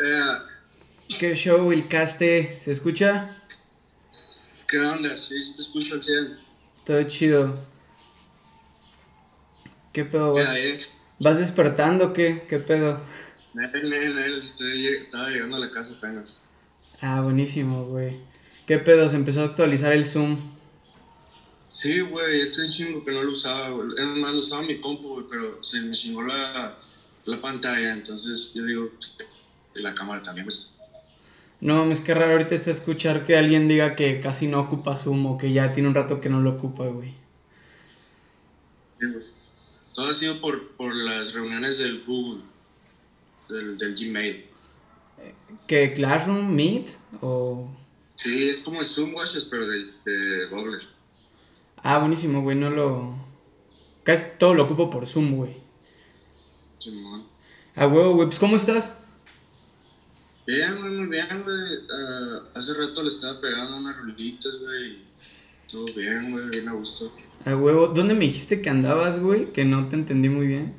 Eh, ¿Qué show, el caste? ¿Se escucha? ¿Qué onda? Sí, sí te escucho al 100. Todo chido. ¿Qué pedo ¿Qué vas? ¿Vas despertando o qué? ¿Qué pedo? Nel, nel, nel, estoy, estaba llegando a la casa apenas. Ah, buenísimo, güey. ¿Qué pedo? Se empezó a actualizar el Zoom. Sí, güey, estoy chingo que no lo usaba, güey. Es más, lo usaba mi compu, güey, pero se me chingó la, la pantalla, entonces yo digo, y la cámara también, pues. No, es que raro ahorita está escuchar que alguien diga que casi no ocupa Zoom o que ya tiene un rato que no lo ocupa, güey. sí, güey. Todo ha sido por, por las reuniones del Google, del, del Gmail. ¿Que Classroom, Meet o...? Sí, es como Zoom Watches, pero de, de Google. Ah, buenísimo, güey, no lo... Casi todo lo ocupo por Zoom, güey. Simón. Ah, huevo, güey, pues ¿cómo estás? Bien, güey, muy bien, güey. Ah, hace rato le estaba pegando unas rolitas, güey. Todo bien, güey, bien a gusto. Ah, huevo, ¿dónde me dijiste que andabas, güey? Que no te entendí muy bien.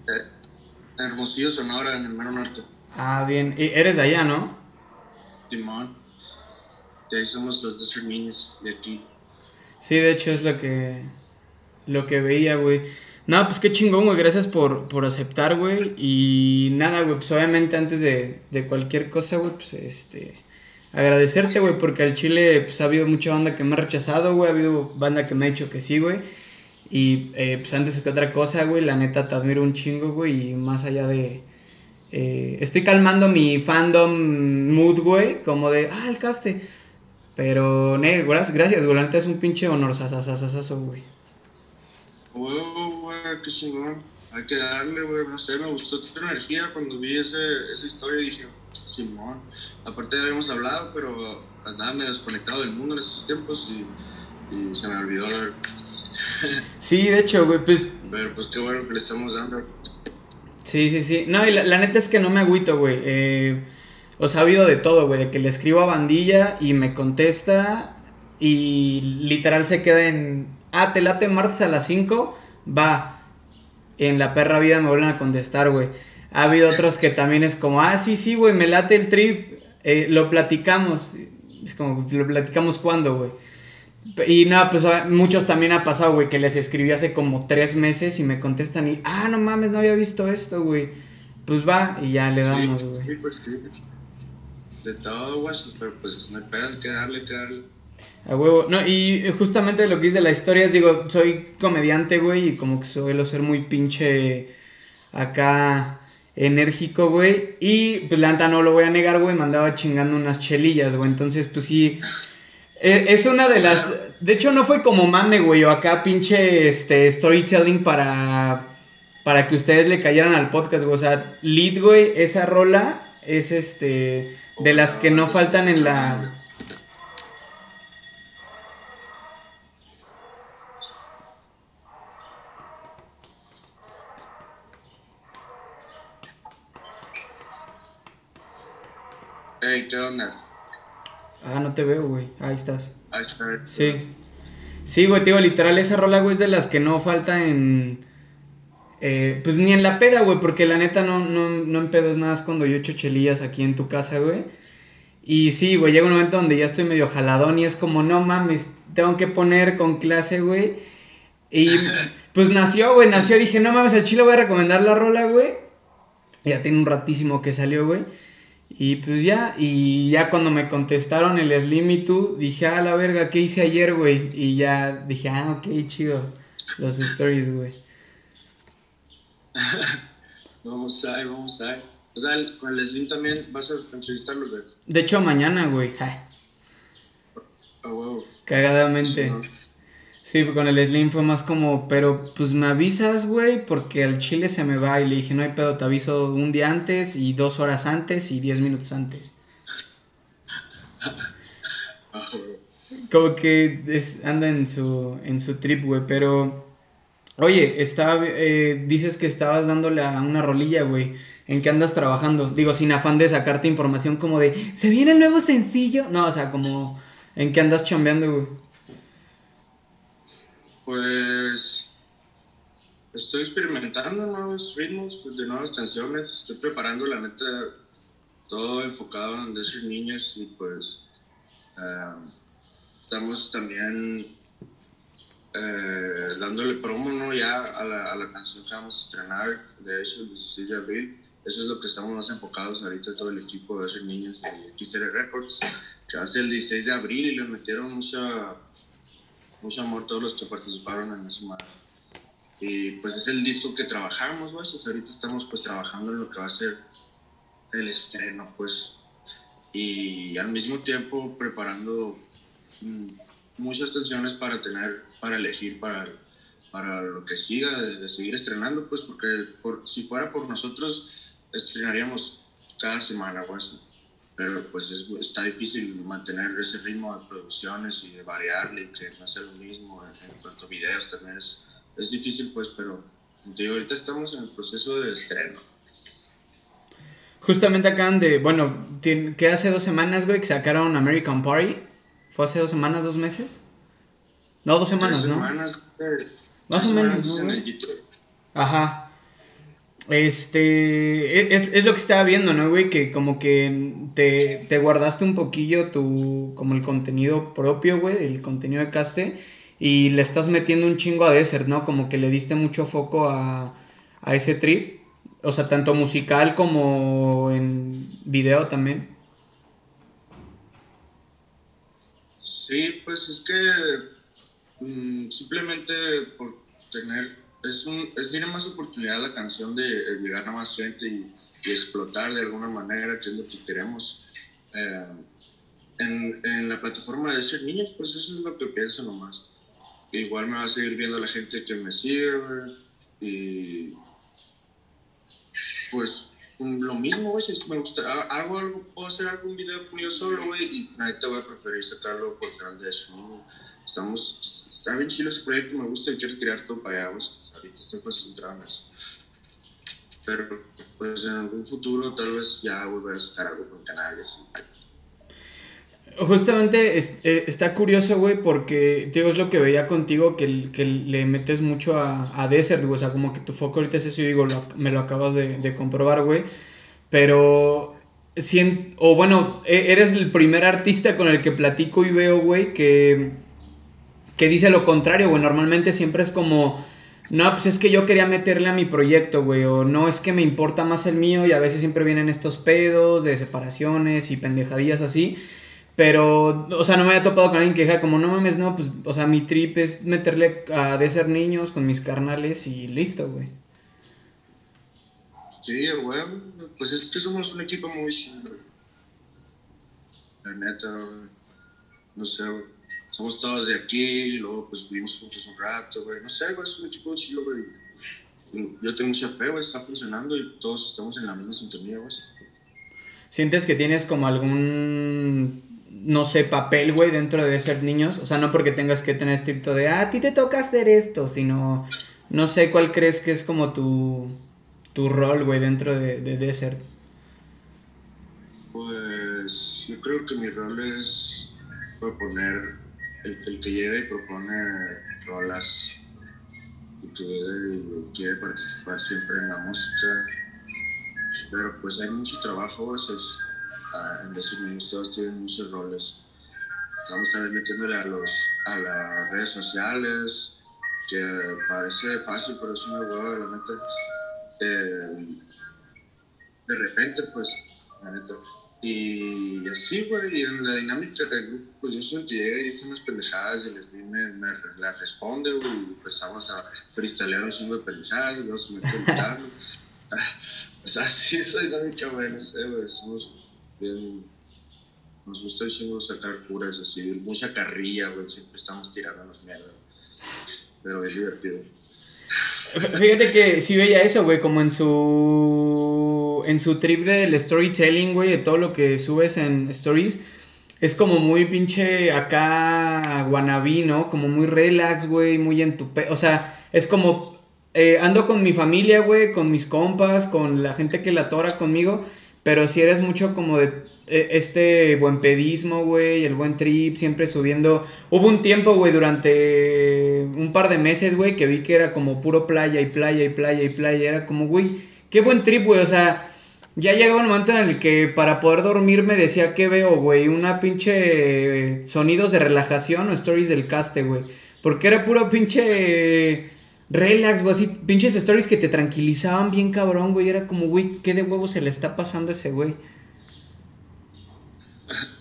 En Hermosillo, Sonora, en el Mero Norte. Ah, bien. Y eres de allá, ¿no? Timón. De ahí somos los Desert Minis de aquí. Sí, de hecho es lo que... Lo que veía, güey. No, pues qué chingón, güey. Gracias por, por aceptar, güey. Y nada, güey, pues obviamente antes de, de cualquier cosa, güey, pues este... Agradecerte, güey, porque al Chile, pues ha habido mucha banda que me ha rechazado, güey. Ha habido banda que me ha dicho que sí, güey. Y eh, pues antes que otra cosa, güey, la neta te admiro un chingo, güey. Y más allá de... eh, estoy calmando mi fandom mood, güey. Como de, ah, el caste. Pero, ne, gracias, güey. La neta es un pinche honor, sasasasasaso, güey. Wow, güey, qué chingón. Hay que darle, güey, no sé, me gustó tu energía cuando vi ese, esa historia y dije, Simón. Aparte ya habíamos hablado, pero andaba medio desconectado del mundo en estos tiempos y, y se me olvidó. Sí, de hecho, güey, pues Pero pues qué bueno que le estamos dando. Sí, sí, sí. No, y la, la neta es que no me agüito, güey. Eh, o sea, ha habido de todo, güey. De que le escribo a bandilla y me contesta y literal se queda en... Ah, te late martes a las 5. Va. En la perra vida me vuelven a contestar, güey. Ha habido otros que también es como, ah, sí, sí, güey, me late el trip. eh, lo platicamos. Es como, lo platicamos cuando, güey. Y nada, pues muchos también ha pasado, güey, que les escribí hace como tres meses y me contestan y, ah, no mames, no había visto esto, güey. Pues va, y ya le damos, sí, güey. sí, pues sí. De todo, güey, pero pues no hay pedo, hay que darle, hay que darle. A huevo. No, y justamente lo que dice la historia es, digo, soy comediante, güey, y como que suelo ser muy pinche acá enérgico, güey. Y pues la no lo voy a negar, güey, me andaba chingando unas chelillas, güey. Entonces, pues sí. e- Es una de las. De hecho, no fue como mame, güey, o acá pinche este, storytelling para. Para que ustedes le cayeran al podcast, güey. O sea, lead, güey, esa rola es este. De las que no faltan en la. Ey, ¿qué onda? Ah, no te veo, güey. Ahí estás. Ahí está. Sí. Sí, güey, tío, literal, esa rola, güey, es de las que no falta en. eh, pues ni en la peda, güey, porque la neta no, no, no en pedos nada es cuando yo echo chelillas aquí en tu casa, güey. Y sí, güey, llega un momento donde ya estoy medio jaladón y es como, no mames, tengo que poner con clase, güey. Y pues nació, güey, nació. Dije, no mames, al chile voy a recomendar la rola, güey. Ya tiene un ratísimo que salió, güey. Y pues ya, y ya cuando me contestaron el Slim y tú, dije, ah, la verga, ¿qué hice ayer, güey? Y ya dije, ah, ok, chido. Los stories, güey. Vamos a ver, vamos a ver. O sea, con el Slim también vas a entrevistarlo, güey. De hecho, mañana, güey. Ay, A huevo. cagadamente. Sí, ¿no? Sí, con el Slim fue más como, pero pues me avisas, güey, porque al chile se me va. Y le dije, no hay pedo, te aviso un día antes y dos horas antes y diez minutos antes. Como que es- anda en su, en su trip, güey, pero... Oye, está, eh, dices que estabas dándole a una rolilla, güey. ¿En qué andas trabajando? Digo, sin afán de sacarte información como de, ¿se viene el nuevo sencillo? No, o sea, como, ¿en qué andas chambeando, güey? Pues estoy experimentando nuevos ritmos pues, de nuevas canciones. Estoy preparando la neta todo enfocado en decir niños y pues ah, estamos también eh, dándole promo ¿no? ya a la, a la, canción que vamos a estrenar, de hecho, el 16 de abril. Eso es lo que estamos más enfocados ahorita, todo el equipo de esos niños de XR Records, que ser el 16 de abril y le metieron mucha, mucho amor todos los que participaron en eso. Y pues es el disco que trabajamos, pues ahorita estamos pues trabajando en lo que va a ser el estreno, pues. Y al mismo tiempo preparando mm, muchas canciones para tener, para elegir para, para lo que siga, de, seguir estrenando, pues porque por, si fuera por nosotros, estrenaríamos cada semana, pues. Pero pues está difícil mantener ese ritmo de producciones y de variarle, que no sea lo mismo. En, cuanto a videos también es, es difícil, pues, pero digo, ahorita estamos en el proceso de estreno. Justamente acaban de, bueno, que hace dos semanas, güey, que sacaron American Party ¿Fue hace dos semanas, dos meses? No, dos semanas, ¿no? Semanas, Más o menos, ¿no? Ajá. Este, e, es, es, lo que estaba viendo, ¿no, güey? Que como que te, te, guardaste un poquillo tu, como el contenido propio, güey, el contenido de caste, y le estás metiendo un chingo a Desert, ¿no? Como que le diste mucho foco a, a ese trip, o sea, tanto musical como en video también. Sí, pues es que mm, simplemente por tener, es un, es, tiene más oportunidad la canción de, llegar a más gente y, explotar de alguna manera, que es lo que queremos. Eh, en, en, la plataforma de ser niños, pues eso es lo que pienso nomás. Igual me va a seguir viendo la gente que me sigue, y pues lo mismo, güey, si me gusta, hago algo, puedo hacer algún video yo solo, güey, y te voy a preferir sacarlo por canal de eso. Estamos, está bien chido ese proyecto, me gusta y quiero tirar todo para allá, ahorita estoy concentrado en eso. Pero, pues, en algún futuro tal vez ya volver a sacar algo con canales Justamente eh, está curioso, güey, porque, digo, es lo que veía contigo, que, que le metes mucho a, a Desert, güey, o sea, como que tu foco ahorita es eso, y digo, me lo acabas de, comprobar, güey, pero, si o bueno, e, eres el primer artista con el que platico y veo, güey, que, que dice lo contrario, güey, normalmente siempre es como... No, pues es que yo quería meterle a mi proyecto, güey. O no, es que me importa más el mío. Y a veces siempre vienen estos pedos de separaciones y pendejadillas así. Pero, o sea, no me había topado con alguien que dijera como, no mames, no, pues, o sea, mi trip es meterle a de ser niños con mis carnales y listo, güey. Sí, güey, pues es que somos un equipo muy chido. La neta, no sé, somos todos de aquí, y luego pues vivimos juntos un rato, güey. No sé, güey, es un equipo chido, güey. Yo tengo mucha fe, güey, está funcionando y todos estamos en la misma sintonía, güey. ¿Sientes que tienes como algún no sé, papel, güey, dentro de ser niños. O sea, no porque tengas que tener estricto de, ah, a ti te toca hacer esto, sino, no sé cuál crees que es como tu, tu rol, güey, dentro de, de Desert. Pues yo creo que mi rol es proponer, el, que llegue y propone rolas, el que quiere participar siempre en la música. Pero pues hay mucho trabajo, eso es en decir todos tienen muchos roles. Estamos también metiéndole a, los, a las redes sociales, que parece fácil, pero es una hueva, neta. Eh, de repente, pues, la neta. Y así, güey, en la dinámica del grupo, pues yo el que llega y dice unas pendejadas y les me, me la responde, güey, y empezamos a freestylear un chingo de pendejadas y luego se mete el o sea, así es la dinámica, güey, no sé, güey, somos bien, nos gusta decimos sacar puras así, mucha carrilla, güey, siempre estamos tirando los mierda. Pero es divertido. Fíjate que sí veía eso, güey, como en su en su trip del storytelling, güey, de todo lo que subes en stories. Es como muy pinche acá guanabí, ¿no? Como muy relax, güey, muy en tu... o sea, es como... Eh, ando con mi familia, güey, con mis compas, con la gente que la tora conmigo. Pero si eres mucho como de e, este buen pedismo, güey, el buen trip, siempre subiendo. Hubo un tiempo, güey, durante un par de meses, güey, que vi que era como puro playa y playa y playa y playa. Era como, güey, qué buen trip, güey, o sea, Ya llegó un momento en el que para poder dormir me decía que veo, güey, una pinche sonidos de relajación o stories del caste, güey. Porque era puro pinche relax, güey, así pinches stories que te tranquilizaban bien cabrón, güey. Era como, güey, ¿qué de huevo se le está pasando a ese güey?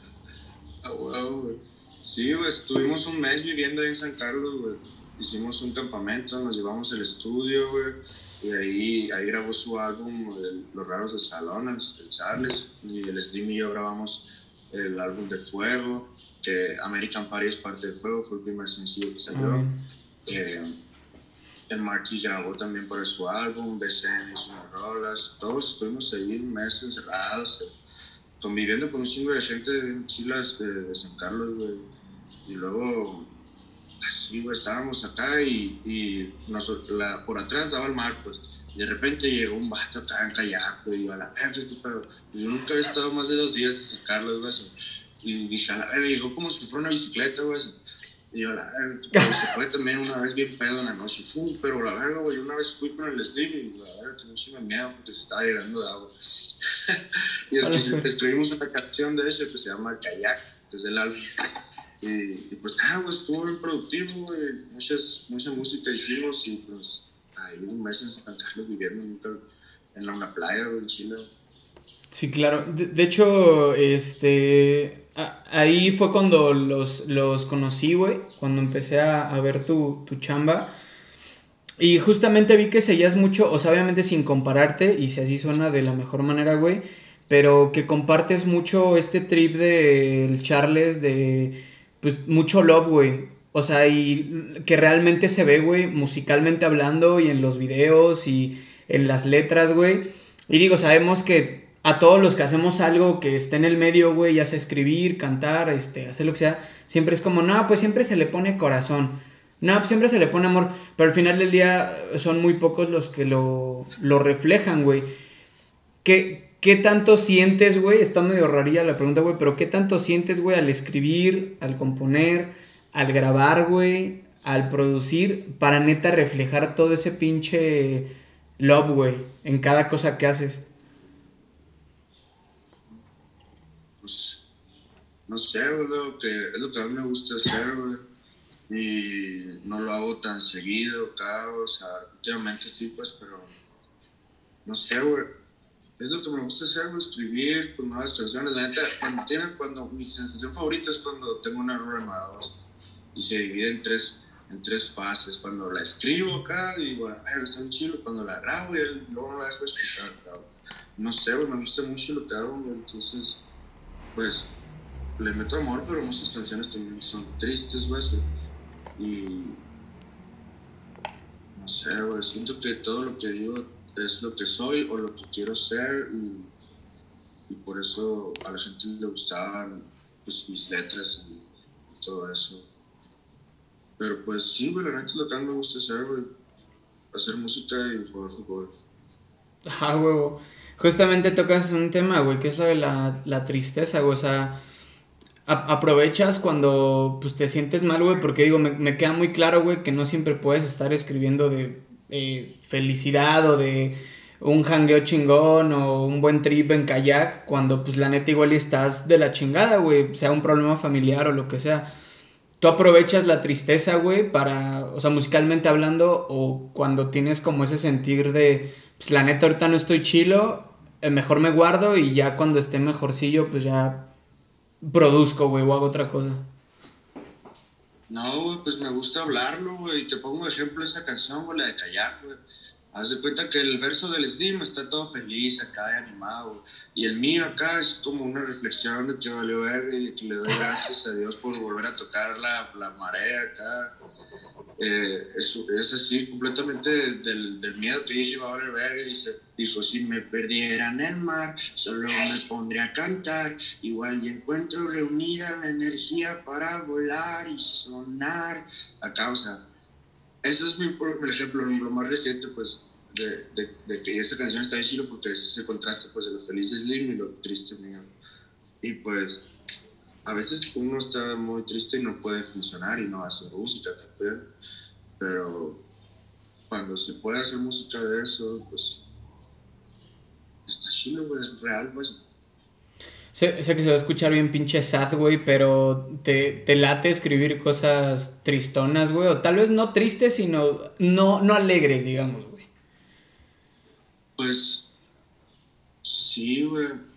Sí, güey, estuvimos un mes viviendo ahí en San Carlos, güey. Hicimos un campamento, nos llevamos el estudio, güey. Y ahí, ahí grabó su álbum, Los Raros de Salones, el Charles. Y el Steam y yo grabamos el álbum de Fuego, que American Party es parte de Fuego, fue el primer sencillo que salió. Eh, el Marty grabó también por su álbum, BCN hizo unas rolas. Todos estuvimos ahí un mes encerrados, conviviendo con un chingo de gente en Chilas de, de San Carlos, güey y luego, así, güey, estábamos acá y, y la, por atrás daba el mar, pues. Y de repente llegó un vato acá en kayak, y a la verga, pedo. Pues yo nunca había estado más de dos días en sacarlo, güey. Y dije, a la verga, llegó como si fuera una bicicleta, güey. Y yo, a la verga, se fue también una vez bien pedo en la noche. Fui, pero la verga, güey, una vez fui con el stream y la verga, tenía mucho miedo porque se estaba llenando de agua. y escribimos una canción de ese que se llama Kayak, que es del álbum. Y, pues nada, pues estuvo bien productivo, Muchas, mucha música hicimos y pues ahí un mes en San Carlos viviendo en una playa, en Chile. Sí, claro. De, hecho, este. ahí fue cuando los, los conocí, güey. Cuando empecé a, ver tu, tu, chamba. Y justamente vi que seguías mucho, o sea, obviamente sin compararte, y si así suena de la mejor manera, güey. Pero que compartes mucho este trip del Charles de pues mucho love, güey. O sea, y que realmente se ve, güey, musicalmente hablando y en los videos y en las letras, güey. Y digo, sabemos que a todos los que hacemos algo que esté en el medio, güey, ya sea escribir, cantar, este, hacer lo que sea, siempre es como, no, pues siempre se le pone corazón. No, pues siempre se le pone amor. Pero al final del día son muy pocos los que lo, lo reflejan, güey. ¿Qué, ¿Qué tanto sientes, güey? Está medio rarilla la pregunta, güey, pero ¿qué tanto sientes, güey, al escribir, al componer, al grabar, güey, al producir, para neta reflejar todo ese pinche love, güey, en cada cosa que haces? Pues, no sé, güey, que es lo que a mí me gusta hacer, güey. Y no lo hago tan seguido, claro, o sea, últimamente sí, pues, pero no sé, güey es lo que me gusta hacer, escribir con nuevas canciones. La neta, cuando, tiene, cuando mi sensación favorita es cuando tengo una error nueva y se divide en tres, en tres fases. Cuando la escribo acá y bueno, está muy chido. Cuando la grabo y luego la dejo escuchar. No sé, me gusta mucho lo que hago, entonces, pues le meto amor, pero muchas canciones también son tristes, güey. Y no sé, siento que todo lo que digo es lo que soy o lo que quiero ser y, por eso a la gente le gustaban pues, mis letras y, todo eso. Pero pues sí, güey, la neta es lo que me gusta hacer, güey. Hacer música y jugar fútbol. Ah, huevo. Justamente tocas un tema, güey, que es lo de la, la tristeza, güey. O sea, aprovechas cuando pues, te sientes mal, güey, porque digo, me, me queda muy claro, güey, que no siempre puedes estar escribiendo de eh, felicidad o de un hangueo chingón o un buen trip en kayak cuando pues la neta igual estás de la chingada, güey, sea un problema familiar o lo que sea. Tú aprovechas la tristeza, güey, para, o sea, musicalmente hablando o cuando tienes como ese sentir de, pues la neta ahorita no estoy chilo, eh, mejor me guardo y ya cuando esté mejorcillo, pues ya produzco, güey, o hago otra cosa. No, güey, pues me gusta hablarlo, güey. Te pongo ejemplo esa canción, güey, la de Kayak, güey. Haz de cuenta que el verso del Slim está todo feliz acá y animado. Y el mío acá es como una reflexión de que valió ver y que le doy gracias a Dios por volver a tocar la, la marea acá eh, es, es, así completamente del, del, miedo que dije iba a ver y se dijo si me perdiera en el mar solo me pondría a cantar. Igual y encuentro reunida la energía para volar y sonar a causa ese es mi por ejemplo lo más reciente pues de, de, de que esa canción está en chilo porque es ese contraste pues de lo feliz de Slim y lo triste mío. Y pues a veces uno está muy triste y no puede funcionar y no hace música también, pero cuando se puede hacer música de eso, pues está chido, güey, es real, pues. Sé, sé, que se va a escuchar bien pinche sad, güey, pero te, te, late escribir cosas tristonas, güey, o tal vez no tristes, sino no, no alegres, digamos, güey. Pues sí, güey.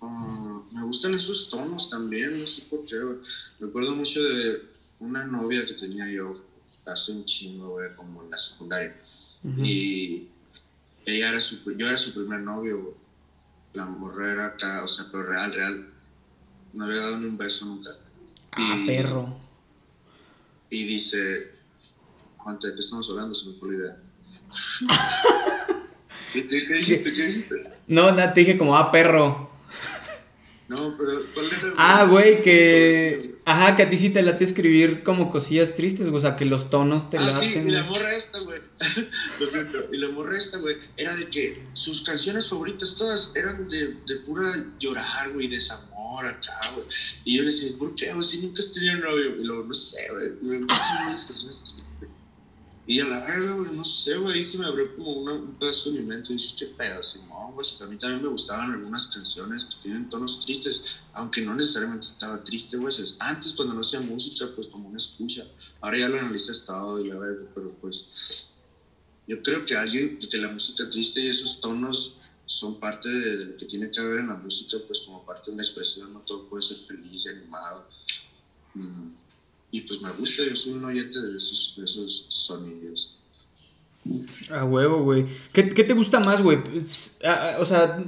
Uh, me gustan esos tonos también, no sé por qué, güey. Me acuerdo mucho de una novia que tenía yo hace un chingo, güey, como en la secundaria. Y ella era su, yo era su primer novio, güey. La morra era acá, o sea, pero real, real. No había dado ni un beso nunca. Ah, perro. Y dice, Juan, ¿de qué estamos hablando? Se me fue la idea. ¿Qué, qué, qué dijiste? ¿Qué dijiste? No, nada, te dije como, ah, perro. No, pero ¿cuál era? Ah, güey, que. Ajá, que a ti sí te late escribir como cosillas tristes, güey. O sea, que los tonos te ah, laten. Sí, y la morra esta, güey. Lo siento. Y la morra esta, güey, era de que sus canciones favoritas todas eran de, de pura llorar, güey, desamor acá, güey. Y yo le decía, ¿por qué, güey? Si nunca has tenido novio. Y luego, no sé, güey. Me gustan las canciones y a la verga, güey, no sé, güey, ahí se me abrió como un pedazo de mi y dije, qué pedo, Simón, güey, a mí también me gustaban algunas canciones que tienen tonos tristes, aunque no necesariamente estaba triste, güey, antes cuando no hacía música, pues como una escucha, ahora ya lo analiza estado y la verga, pero pues yo creo que alguien, que la música triste y esos tonos son parte de, lo que tiene que ver en la música, pues como parte de una expresión, no todo puede ser feliz animado. Mm y pues me gusta, yo soy un oyente de esos, de esos sonidos. A huevo, güey. ¿Qué, ¿Qué, te gusta más, güey? Pues, o sea,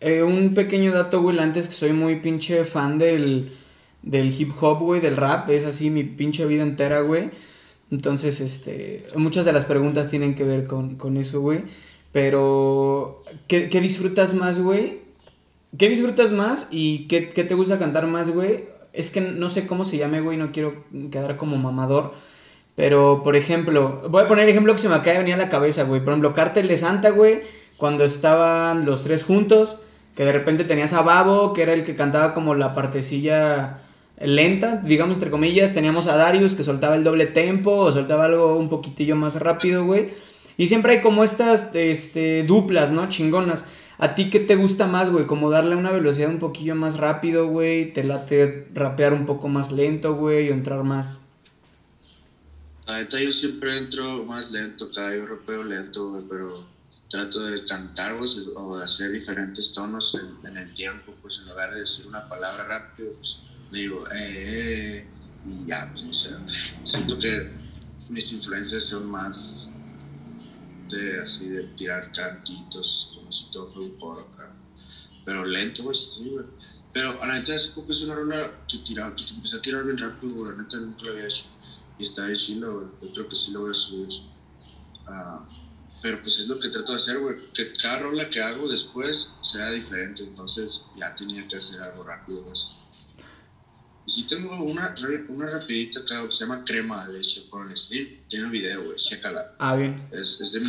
eh, un pequeño dato, güey, antes que soy muy pinche fan del, del hip hop, güey, del rap, es así mi pinche vida entera, güey. Entonces, este, muchas de las preguntas tienen que ver con, con eso, güey. Pero, ¿qué, ¿qué, disfrutas más, güey? ¿Qué disfrutas más y qué, qué te gusta cantar más, güey? Es que no sé cómo se llame, güey, no quiero quedar como mamador. Pero, por ejemplo, voy a poner ejemplo que se me acaba de venir a la cabeza, güey. Por ejemplo, Cártel de Santa, güey, cuando estaban los tres juntos, que de repente tenías a Babo, que era el que cantaba como la partecilla lenta, digamos entre comillas. Teníamos a Darius, que soltaba el doble tempo, o soltaba algo un poquitillo más rápido, güey. Y siempre hay como estas este, duplas, ¿no? Chingonas. ¿A ti qué te gusta más, güey? Como darle una velocidad un poquillo más rápido, güey. ¿Te late rapear un poco más lento, güey? O entrar más. Ahorita yo siempre entro más lento, acá yo rapeo lento, güey, pero trato de cantar o de hacer diferentes tonos en, el tiempo, pues en lugar de decir una palabra rápido, pues digo, eh, eh, eh, y ya, pues no sé. Siento que mis influencias son más así de tirar cantitos, como si todo fuera un coro Pero lento, güey, sí, güey. Pero a la neta, hace poco es una rola que, que empecé a tirar bien rápido, güey. La neta nunca lo había hecho. Y está bien chido, güey. Yo creo que sí lo voy a subir. Uh, pero pues es lo que trato de hacer, güey. Que cada rola que hago después sea diferente. Entonces ya tenía que hacer algo rápido, güey. Y sí tengo una, una rapidita acá que se llama Crema de leche con el Slim. Tiene un video, güey, chécala. Ah, bien. Es, es, de,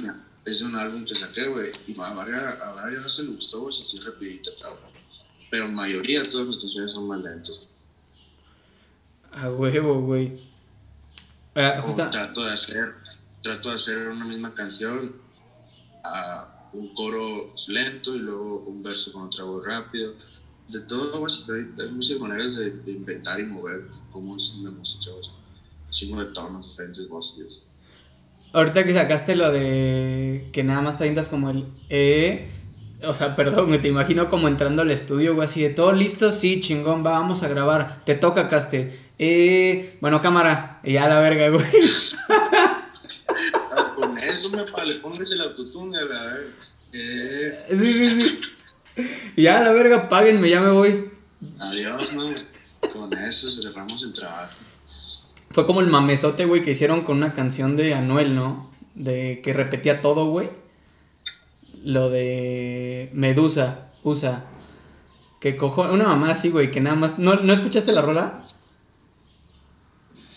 es de un álbum que saqué, güey. Y a varias no se le gustó, güey, así rapidita acá, güey. Pero en mayoría todas las canciones son más lentas. A huevo, güey. Justa... Trato de hacer, trato de hacer una misma canción, a un coro lento y luego un verso con otra voz rápido de todo, hay, muchas maneras de, inventar y mover cómo es la música, Chingo de tonos, diferentes voces. Ahorita que sacaste lo de que nada más te avientas como el E, o sea, perdón, me te imagino como entrando al estudio, güey, así de todo listo, sí, chingón, vamos a grabar, te toca, Caste. Eh, bueno, cámara, y ya la verga, güey. Ah, con eso me le pones el autotune, a ver. Eh. Sí, sí, sí. Ya, la verga, páguenme, ya me voy. Adiós, no. Con eso cerramos el trabajo. Fue como el mamesote, güey, que hicieron con una canción de Anuel, ¿no? De que repetía todo, güey. Lo de Medusa, usa. Que cojo. Una mamá así, güey, que nada más. ¿No, ¿no escuchaste la rola?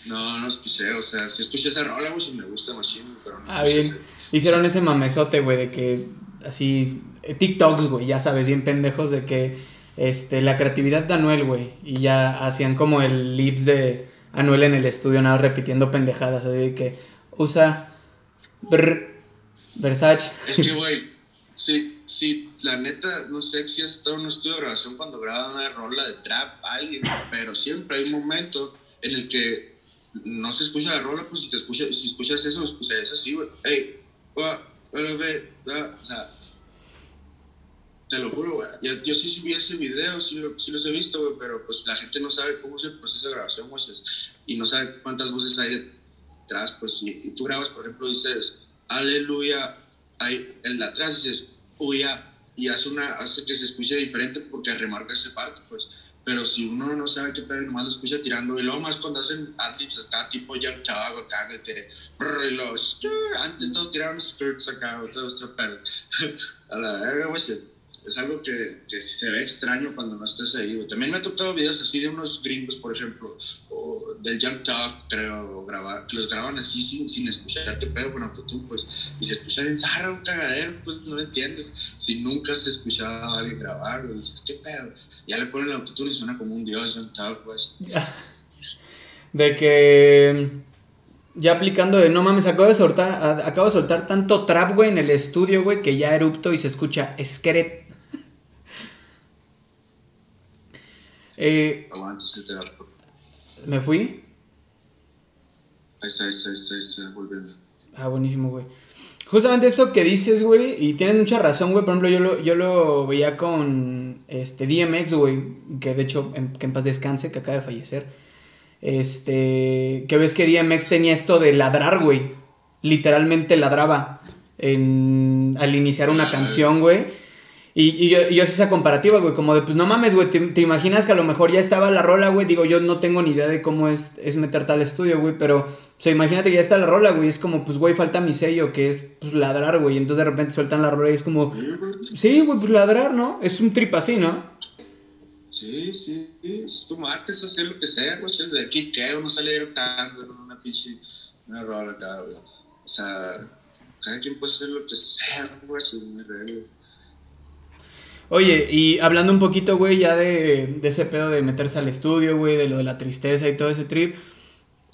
No, no escuché, o sea, sí escuché esa rola, güey, si me gusta machine, pero no. Ah, bien. Hicieron ese mamesote, güey, de que así eh, TikToks, güey, ya sabes, bien pendejos de que este, la creatividad de Anuel, güey, y ya hacían como el lips de Anuel en el estudio, nada repitiendo pendejadas, así de que usa Versace. Es que, güey, sí, si la neta, no sé si has estado en un estudio de grabación cuando graba una rola de trap alguien, pero siempre hay un momento en el que no se escucha la rola, pues si te escuchas, si escuchas eso, pues es así, güey. Ey, va, ve, o sea, te lo juro, güey. Yo, yo, sí vi ese video, sí, sí los he visto, güey, pero pues la gente no sabe cómo es el proceso de grabación, güey, y no sabe cuántas voces hay detrás, pues si y tú grabas, por ejemplo, dices, aleluya, hay el de atrás dices, uya, y hace, una, hace que se escuche diferente porque remarca esa parte, pues. Pero si uno no sabe qué pedo, nomás lo escucha tirando. Y luego más cuando hacen adlibs acá, tipo Young Chavo, acá, que y los, antes todos tiraban skirts acá, todos pero A la verga, pues, es algo que, que, se ve extraño cuando no estés ahí. También me ha tocado videos así de unos gringos, por ejemplo, o del Jump Talk, creo, grabar, que los graban así sin, sin escuchar qué pedo con autotune, pues, y se escucha bien zarra, un cagadero, pues no lo entiendes. Si nunca has escuchado a alguien grabar, dices, qué pedo. Ya le ponen el autotune y suena como un dios Jump Talk, pues. De que ya aplicando de no mames, acabo de soltar, acabo de soltar tanto trap, güey, en el estudio, güey, que ya erupto y se escucha skret Eh, ¿Me fui? Ahí está, ahí está, ahí está, ahí está, volviendo. Ah, buenísimo, güey. Justamente esto que dices, güey, y tienes mucha razón, güey. Por ejemplo, yo lo, yo lo veía con este DMX, güey, que de hecho, en, que en paz descanse, que acaba de fallecer. Este, que ves que DMX tenía esto de ladrar, güey. Literalmente ladraba en, al iniciar una canción, güey. Y, yo, esa comparativa, güey, como de, pues no mames, güey, te, imaginas que a lo mejor ya estaba la rola, güey. Digo, yo no tengo ni idea de cómo es, es meter tal estudio, güey, pero, o sea, imagínate que ya está la rola, güey. Es como, pues, güey, falta mi sello, que es, pues, ladrar, güey. Entonces de repente sueltan la rola y es como, sí, güey, pues ladrar, ¿no? Es un trip así, ¿no? Sí, sí, es tu marca, es hacer lo que sea, güey. Es de aquí que uno sale cantando en una pinche, una rola güey. O sea, cada quien puede hacer lo que sea, güey, es muy real, Oye, y hablando un poquito, güey, ya de, ese pedo de meterse al estudio, güey, de lo de la tristeza y todo ese trip,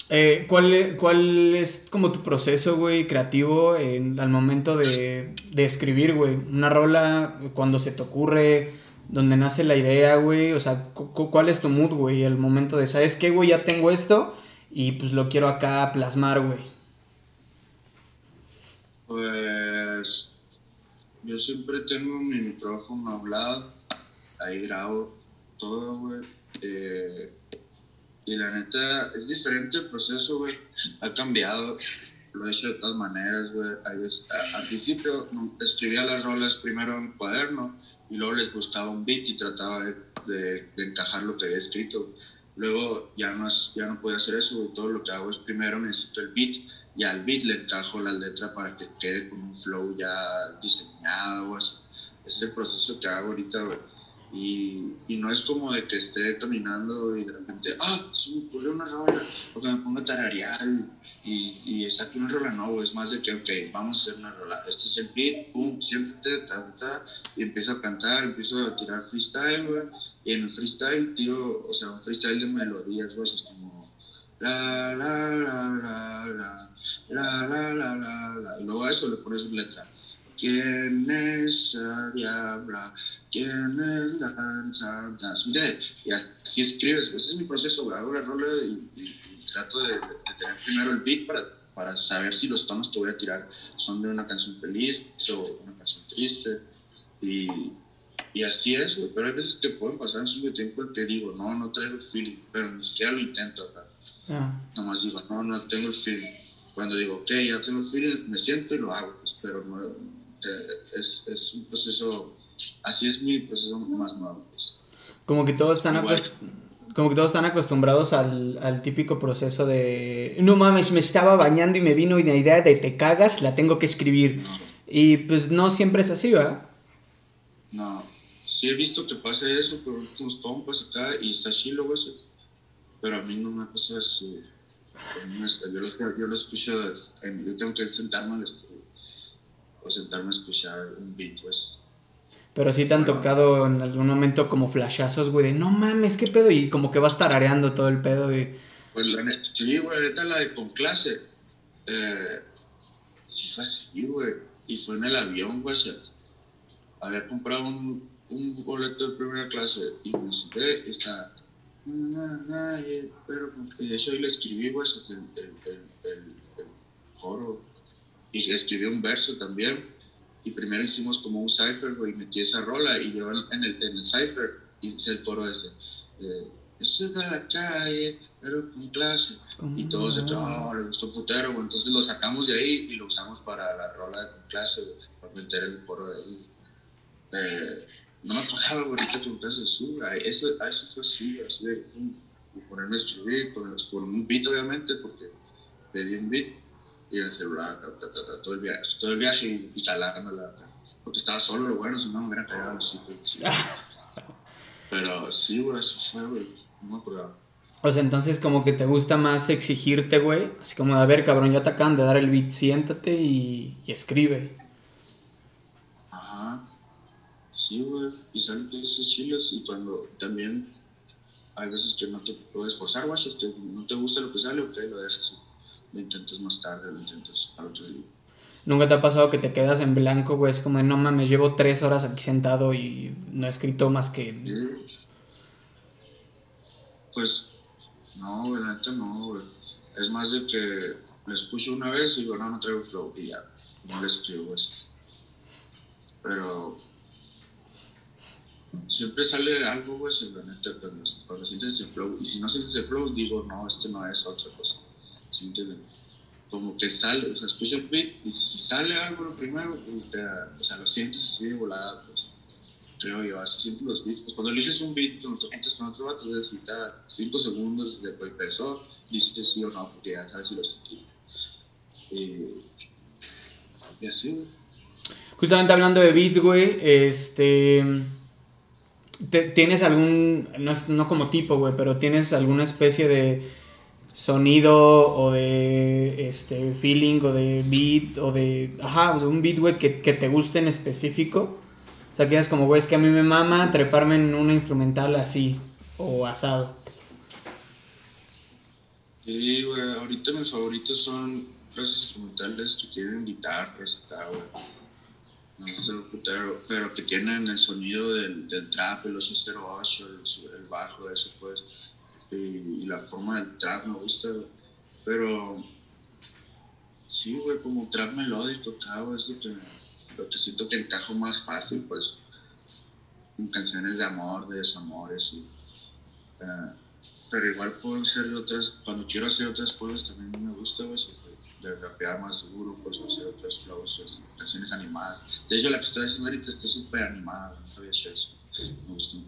eh, ¿cuál, ¿cuál es como tu proceso, güey, creativo en, al momento de, de escribir, güey? Una rola, cuando se te ocurre, donde nace la idea, güey, o sea, ¿cuál es tu mood, güey, el momento de, ¿sabes qué, güey? Ya tengo esto y pues lo quiero acá plasmar, güey. Pues yo siempre tengo mi micrófono hablado, ahí grabo todo, güey. Eh, y la neta, es diferente el proceso, güey. Ha cambiado, lo he hecho de todas maneras, güey. Al principio escribía las rolas primero en cuaderno y luego les gustaba un beat y trataba de, de, encajar lo que había escrito. Luego ya no, ya no puedo hacer eso, Todo lo que hago es primero necesito el beat y al beat le trajo la letra para que quede con un flow ya diseñado. Ese es el proceso que hago ahorita, güey. Y, y, no es como de que esté caminando y de repente, ah, se me ocurrió una rola, o que me ponga a tararear y, y saque una rola. No, es más de que, ok, vamos a hacer una rola. Este es el beat, pum, siéntate, ta, ta, y empiezo a cantar, empiezo a tirar freestyle, güey. Y en el freestyle tiro, o sea, un freestyle de melodías, güey, es como la, la, la, la, la, la, la, la, la, la. Y luego a eso le pones letra. ¿Quién es la diabla? ¿Quién es la santa? Y así escribes. Ese es mi proceso. Hago la rola y, y, trato de, de, tener primero el beat para, para saber si los tonos que voy a tirar son de una canción feliz o una canción triste. Y, y así es. Pero hay veces que pueden pasar un su tiempo que digo, no, no traigo feeling, pero ni siquiera lo intento, ¿verdad? Ah. Nomás digo, no, no tengo el feeling. Cuando digo, ok, ya tengo el feeling, me siento y lo hago, pues, pero no, es, es, un proceso, así es mi proceso más nuevo. Pues. Como que todos están como que todos están acostumbrados al, al, típico proceso de no mames, me estaba bañando y me vino una idea de te cagas, la tengo que escribir. Y pues no siempre es así, ¿verdad? No, sí he visto que pasa eso con unos compas acá y está chilo, güey pero a mí no me pasa así. Yo lo, yo lo escucho, yo tengo que sentarme al estudio o sentarme a escuchar un beat, pues. Pero sí te han tocado en algún momento como flashazos, güey, de no mames, qué pedo, y como que vas tarareando todo el pedo, güey. Pues la sí, güey, esta la de con clase. Eh, sí fue así, güey. Y fue en el avión, güey. había comprado un, un boleto de primera clase y me senté y está nadie, pero de hecho le escribí, güey, el, el, el, el, coro y escribí un verso también. Y primero hicimos como un cipher, güey, y metí esa rola y yo en el, en el cipher hice el coro ese. Eh, soy de la calle, pero con clase. Y todos de, oh, le gustó putero, güey. Entonces lo sacamos de ahí y lo usamos para la rola de con clase, güey, para meter el coro de ahí. Eh, no me acordaba, güey, ahorita que me su, eso, eso fue así, así de ponerme a escribir con, con, un beat, obviamente, porque pedí un beat y en el celular, todo el viaje, todo el viaje y, talándola, porque estaba solo, lo bueno, si no me hubiera pegado así, Pero sí, güey, eso fue, güey, no me acordaba. O sea, entonces como que te gusta más exigirte, güey. Así como de, a ver, cabrón, ya te acaban de dar el beat, siéntate y, y escribe. Sí, güey, y salen esos chiles y cuando también hay veces que no te puedes forzar, güey, si no te gusta lo que sale, ok, lo dejas. Lo intentas más tarde, lo intentas al otro día. ¿Nunca te ha pasado que te quedas en blanco, güey? Es como, no mames, llevo tres horas aquí sentado y no he escrito más que... Pues, no, güey, neta no, güey. Es más de que lo escucho una vez y digo, no, no traigo flow y ya, no le escribo eso. Pero siempre sale algo, güey, la neta, cuando, cuando sientes el flow. Y si no sientes el flow, digo, no, esto no es otra cosa. ¿Sí Como que sale, o sea, escucho el beat y si sale algo lo primero, o sea, lo sientes así de volada, pues, creo yo, así sientes los beats. Pues cuando eliges un beat, cuando te juntas con otro vato, necesita 5 segundos de que empezó, dices sí o no, porque ya sabes si lo sentiste. Y, y así, Justamente hablando de beats, güey, este ¿Tienes algún, no, es, no como tipo, güey, pero tienes alguna especie de sonido o de este feeling o de beat o de, ajá, de un beat, güey, que, que, te guste en específico? O sea, que es como, güey, es que a mí me mama treparme en una instrumental así o asado. Sí, güey, ahorita mis favoritos son las instrumentales que tienen guitarras acá, güey pero que tienen el sonido del, trap, el 808, el, el bajo, eso pues, y, la forma del trap me gusta, pero sí, güey, como trap melódico, claro, es lo que, siento que encajo más fácil, pues, con canciones de amor, de desamores, y, uh, pero igual puedo hacer otras, cuando quiero hacer otras cosas también me gusta, güey, de rapear más duro, pues hacer otros flows, pues, canciones animadas. De hecho, la que estoy haciendo ahorita está súper animada, no sabía eso. Me gusta un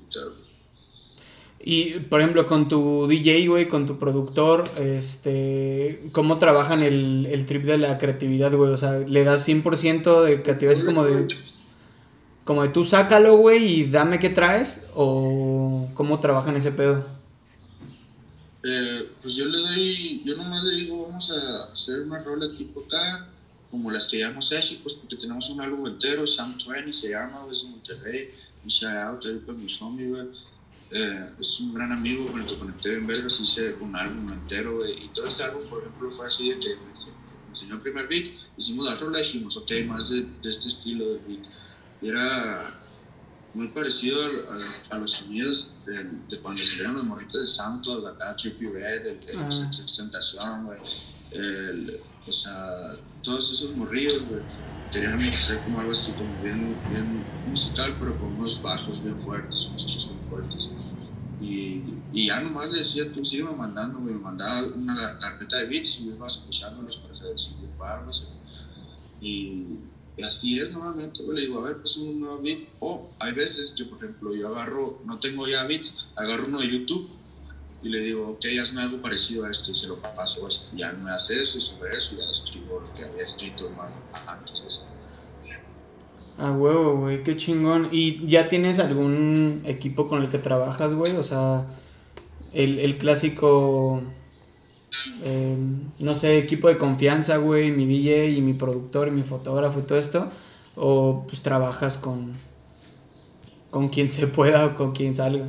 Y, por ejemplo, con tu DJ, güey, con tu productor, este, ¿cómo trabajan el, el trip de la creatividad, güey? O sea, ¿le das 100% de creatividad así como de... Como de tú sácalo, güey, y dame qué traes? ¿O cómo trabajan ese pedo? Pues yo le doy, yo nomás le digo, vamos a hacer una rola tipo acá, como las que ya hemos hecho, pues porque tenemos un álbum entero, Sam 20 se llama, es de Monterrey, un shout out ahí para mi homie, güey. Eh, es un gran amigo con el que conecté en Vegas, hice un álbum entero, y todo este álbum, por ejemplo, fue así de que me enseñó el primer beat, hicimos la rola y dijimos, ok, más de, de este estilo de beat. Y era muy parecido a, a, los sonidos de, de, cuando salieron los morritos de Santos, acá Trippy Red, el, el ah. Extentación, güey. O sea, todos esos morrillos, güey. Queríamos hacer como algo así, como bien, bien musical, pero con unos bajos bien fuertes, unos kicks bien fuertes. Y, y ya nomás le decía, tú sigue mandando, me mandaba una carpeta de beats y yo iba escuchándolos para saber si ocuparlos. Y y así es normalmente, le digo, a ver, pues un nuevo beat. O hay veces que, por ejemplo, yo agarro, no tengo ya beats, agarro uno de YouTube y le digo, ok, hazme algo parecido a esto y se lo paso. ya no me hace eso y sobre eso ya escribo lo que había escrito antes. Ah, huevo, güey, qué chingón. ¿Y ya tienes algún equipo con el que trabajas, güey? O sea, el, el clásico eh, no sé, equipo de confianza, güey, mi DJ y mi productor y mi fotógrafo y todo esto? ¿O pues trabajas con, con quien se pueda o con quien salga?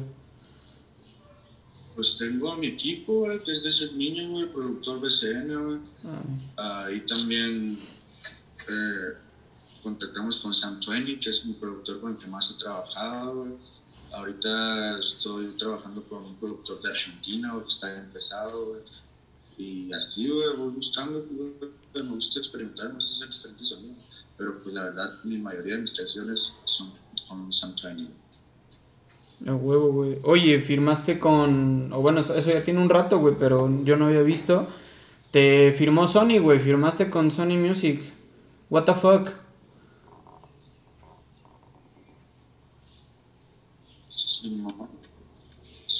Pues tengo a mi equipo, güey, que es de ese niño, güey, productor BCN, güey. Ah. y también, eh, contactamos con Sam Twenty, que es mi productor con el que más he trabajado, güey. Ahorita estoy trabajando con un productor de Argentina, que está empezado, güey. Y así, voy buscando, me gusta experimentar, me gusta hacer diferentes sonidos. Pero pues la verdad, mi mayoría de mis creaciones son con Twenty, A huevo, güey. Oye, firmaste con. O bueno, eso ya tiene un rato, güey, pero yo no había visto. Te firmó Sony, güey. Firmaste con Sony Music. What the fuck?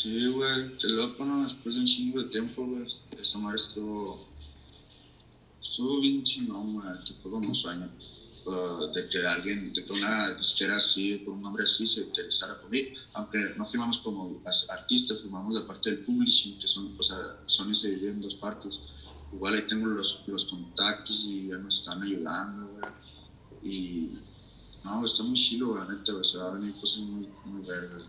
Sí, güey. Qué loco, ¿no? Después de un chingo de tiempo, güey. Esa madre estuvo. Estuvo bien chingón, güey. Fue como un sueño. Uh, de que alguien, de que una disquera así, con un nombre así, se interesara por mí. Aunque no firmamos como artistas, firmamos la parte del publishing, que son, o sea, Sony se divide en dos partes igual ahí tengo los, los contactos y ya nos están ayudando, güey. Y no, está muy chido, güey, neta, o sea, muy, muy verdes.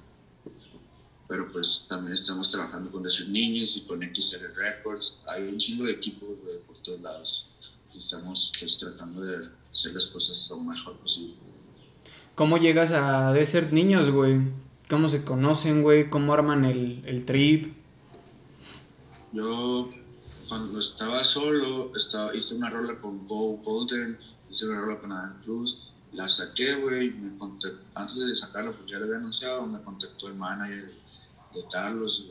Pero pues también estamos trabajando con Desert Niños y con XR Records. Hay un chingo de equipos, por todos lados. Y estamos pues tratando de hacer las cosas lo mejor posible. ¿Cómo llegas a Desert Niños, güey? ¿Cómo se conocen, güey? ¿Cómo arman el, el trip? Yo cuando estaba solo, estaba, hice una rola con Bo Golden, hice una rola con Adam Cruz, la saqué, güey, antes de sacarla, porque ya lo había anunciado, me contactó el manager de Carlos,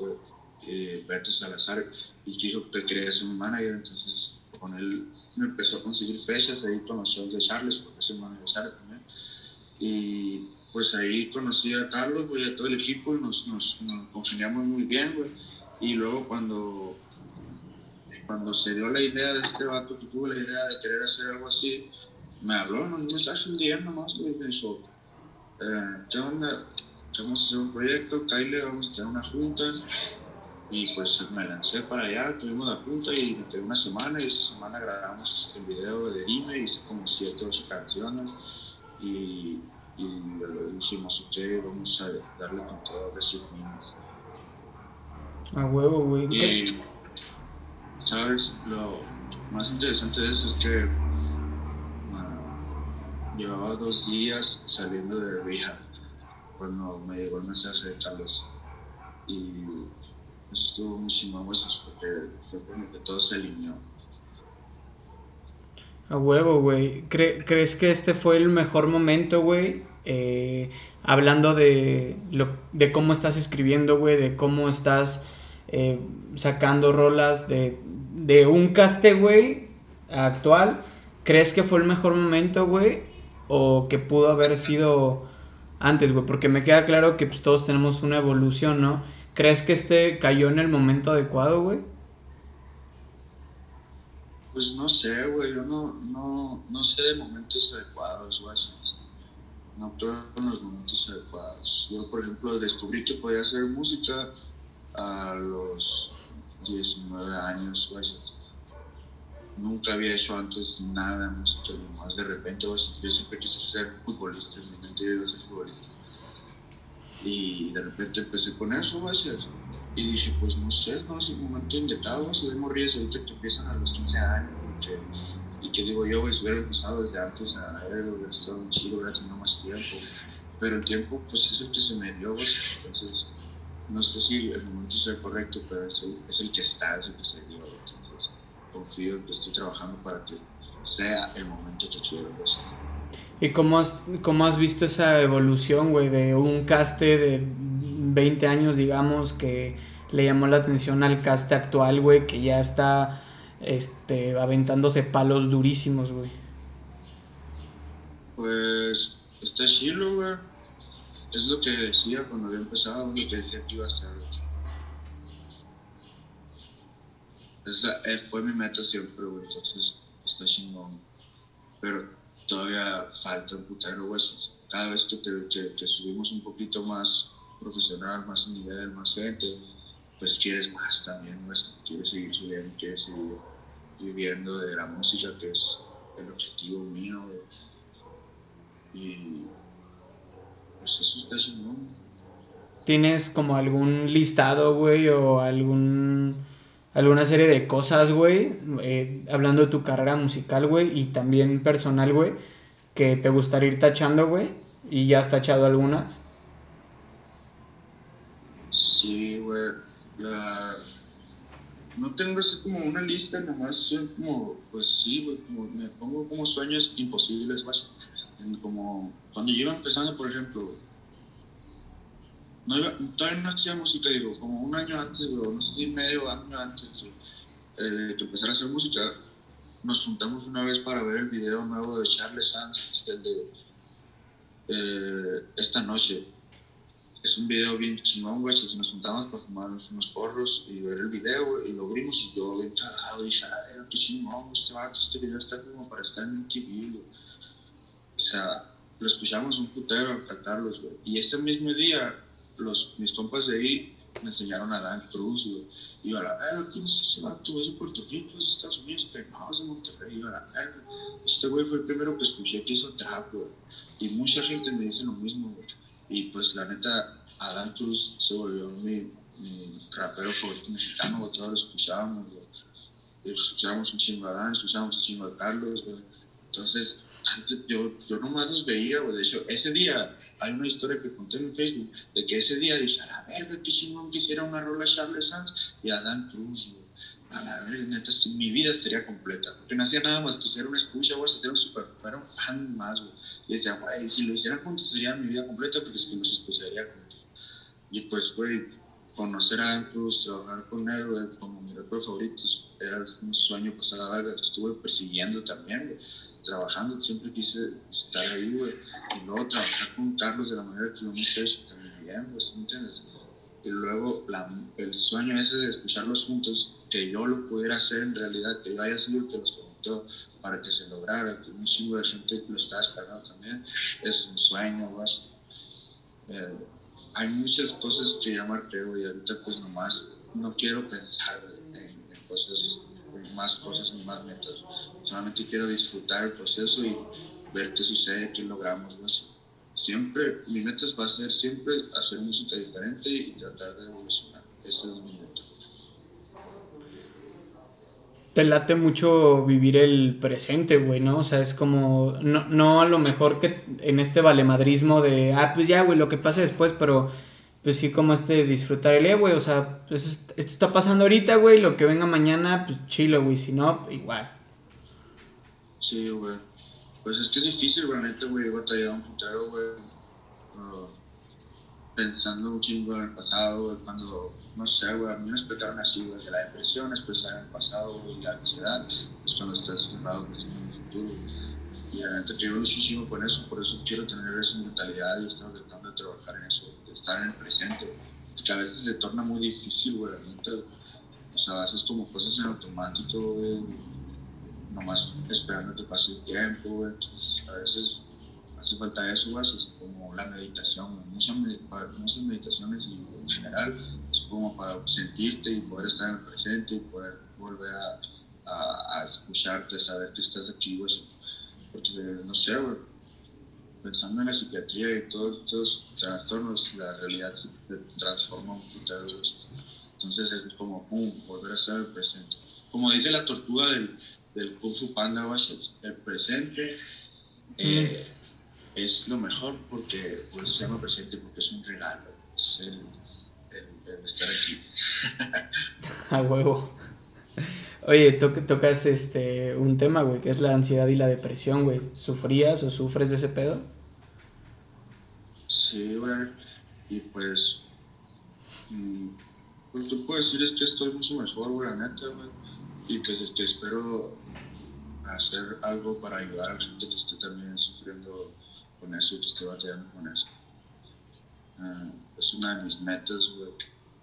eh, Berto Salazar, y dijo que quería ser un manager, entonces con él me empezó a conseguir fechas ahí con los shows de Charles, porque es el manager de Charles también, y pues ahí conocí a Carlos, güey, a todo el equipo, y nos, nos, nos congeniamos muy bien, güey, y luego cuando cuando se dio la idea de este vato que tuvo la idea de querer hacer algo así, me habló en un mensaje un día nomás y me dijo, eh, ¿qué onda? Vamos a hacer un proyecto, Kyle, vamos a tener una junta. Y pues me lancé para allá, tuvimos la junta y quedé una semana y esa semana grabamos el video de Dime, hice como 7 o 8 canciones y, y dijimos, ok, vamos a darle con todo de sus niños. A huevo, güey. ¿Sabes? Lo más interesante de eso es que llevaba dos días saliendo de rehab cuando me llegó el mensaje de Carlos. Y eso estuvo muy chingón, porque fue como que todo se alineó. A huevo, güey. ¿Crees que este fue el mejor momento, güey? Eh, hablando de, lo, de cómo estás escribiendo, güey, de cómo estás eh, sacando rolas de, de un caste, güey, actual, ¿crees que fue el mejor momento, güey? O que pudo haber sido antes, güey, porque me queda claro que pues, todos tenemos una evolución, ¿no? ¿Crees que este cayó en el momento adecuado, güey? Pues no sé, güey, yo no, no, no sé de momentos adecuados, güey. No en los momentos adecuados. Yo, por ejemplo, descubrí que podía hacer música a los 19 años, Nunca había hecho antes nada música, más de repente, yo siempre quise ser futbolista, mente yo iba ser futbolista. Y de repente empecé con eso, Y dije, pues no sé, no es un momento indicado, si vemos ríos ahorita que empiezan a los 15 años, y que, digo yo, pues hubiera empezado desde antes a ver, hubiera estado un chido, hubiera tenido más tiempo. Pero el tiempo, pues es el que se me dio, entonces no sé si el momento sea correcto, pero es el, que está, es el que se dio. Entonces, confío en que estoy trabajando para que sea el momento que quiero. Pues. ¿Y cómo has, cómo has visto esa evolución, güey, de un caste de 20 años, digamos, que le llamó la atención al caste actual, güey, que ya está este, aventándose palos durísimos, güey? Pues está chilo, güey es lo que decía cuando había empezado, lo que decía que iba a hacer. Esa eh, fue mi meta siempre, güey, entonces está chingón. Pero todavía falta un putero, güey. Cada vez que, te, subimos un poquito más profesional, más nivel, más gente, pues quieres más también, güey. Quieres seguir subiendo, quieres seguir viviendo de la música, que es el objetivo mío. Y pues eso está ¿Tienes como algún listado, güey, o algún alguna serie de cosas, güey, eh, hablando de tu carrera musical, güey, y también personal, güey, que te gustaría ir tachando, güey? ¿Y ya has tachado algunas? Sí, güey. No tengo así como una lista, nomás son como, pues sí, güey, como me pongo como sueños imposibles, güey. Como cuando yo iba empezando, por ejemplo, no iba, todavía no hacía música, digo, como un año antes, güey, no sé si medio año antes eh, de empezar a hacer música, nos juntamos una vez para ver el video nuevo de Charles Sands, el de eh, Esta Noche es un video bien chingón, güey, que nos juntamos para fumar unos porros y ver el video, y lo vimos y yo bien cagado, dije, ah, qué chingón, este vato, este video está como para estar en TV, güey. O sea, lo escuchamos un putero a cantarlos, güey. Y ese mismo día, los, mis compas de ahí me enseñaron a Dan Cruz, güey. Y yo a la verga, ¿quién es ese vato? ¿Es de Puerto Rico? ¿Es Estados Unidos? Pero no, es Monterrey. Y yo a la verga. Este güey fue el primero que escuché que hizo trap, güey. Y mucha gente me dice lo mismo, güey. Y pues la neta, Adán Cruz se volvió mi, mi rapero favorito mexicano, todos lo escuchábamos, Escuchábamos un chingo a Adán, escuchábamos un chingo a Carlos, Entonces, antes yo, yo nomás los veía, güey. De hecho, ese día hay una historia que conté en Facebook de que ese día dije, a la verga, qué chingón quisiera una rola Charles Sanz y Adán Cruz, güey. A la verga, neta, mi vida sería completa. Porque no hacía nada más que ser una escucha, güey, ser un super, era un fan más, güey. Y decía, güey, si lo hiciera juntos sería mi vida completa porque es que los escucharía contigo. Y pues, güey, conocer a Cruz, trabajar con él, güey, como mi rapero favorito, era un sueño a verga. Lo estuve persiguiendo también, güey. Trabajando, siempre quise estar ahí. Y luego trabajar con Carlos de la manera que lo hemos hecho también, ¿sí me entiendes? Y luego el sueño ese de escucharlos juntos, que yo lo pudiera hacer en realidad, que yo haya sido el que los conectó para que se lograra, que un chingo de gente lo está esperando también, es un sueño, güey. Eh, hay muchas cosas que ya marqué, y ahorita pues nomás no quiero pensar en, cosas, más cosas ni más metas. Solamente quiero disfrutar el proceso y ver qué sucede, qué logramos, ¿no? Siempre, mi meta va a ser siempre hacer música diferente y tratar de evolucionar. Esa es mi meta. Te late mucho vivir el presente, güey, ¿no? O sea, es como, no, no a lo mejor que en este valemadrismo de, ah, pues ya, güey, lo que pase después, pero pues sí como este disfrutar el, eh, güey, o sea, pues esto está pasando ahorita, güey, lo que venga mañana, pues chilo, güey, si no, igual. Sí, güey. Pues es que es difícil, güey, neta, güey, he batallado un putero, güey. pensando un chingo en el pasado, güey, cuando, no sé, güey, a mí me explicaron así, güey, que la depresión es pensar en el pasado, güey, la ansiedad es cuando estás cerrado pensando en el futuro. Y la neta quiero muchísimo con eso, por eso quiero tener esa mentalidad y estar tratando de trabajar en eso, estar en el presente, porque a veces se torna muy difícil, güey. O sea, haces como cosas en automático, güey nomás esperando que pase el tiempo, Entonces, a veces hace falta eso, es como la meditación, muchas, muchas meditaciones y en general es como para sentirte y poder estar en el presente y poder volver a, a, a escucharte, saber que estás aquí, Porque, no sé, pensando en la psiquiatría y todos estos trastornos, la realidad se transforma un poquito. Entonces es como, pum, volver a estar en el presente. Como dice la tortuga del del Kung Fu Panda, el presente eh, es lo mejor porque pues, se llama presente porque es un regalo, es el, el, estar aquí. A huevo. Oye, tocas este, un tema, güey, que es la ansiedad y la depresión, güey. ¿Sufrías o sufres de ese pedo? Sí, güey. Y pues, mm, lo que puedo decir es que estoy mucho mejor, güey, la neta, güey. Y pues este, espero hacer algo para ayudar a la gente que esté también sufriendo con eso y que esté batallando con eso. Uh, es una de mis metas, güey.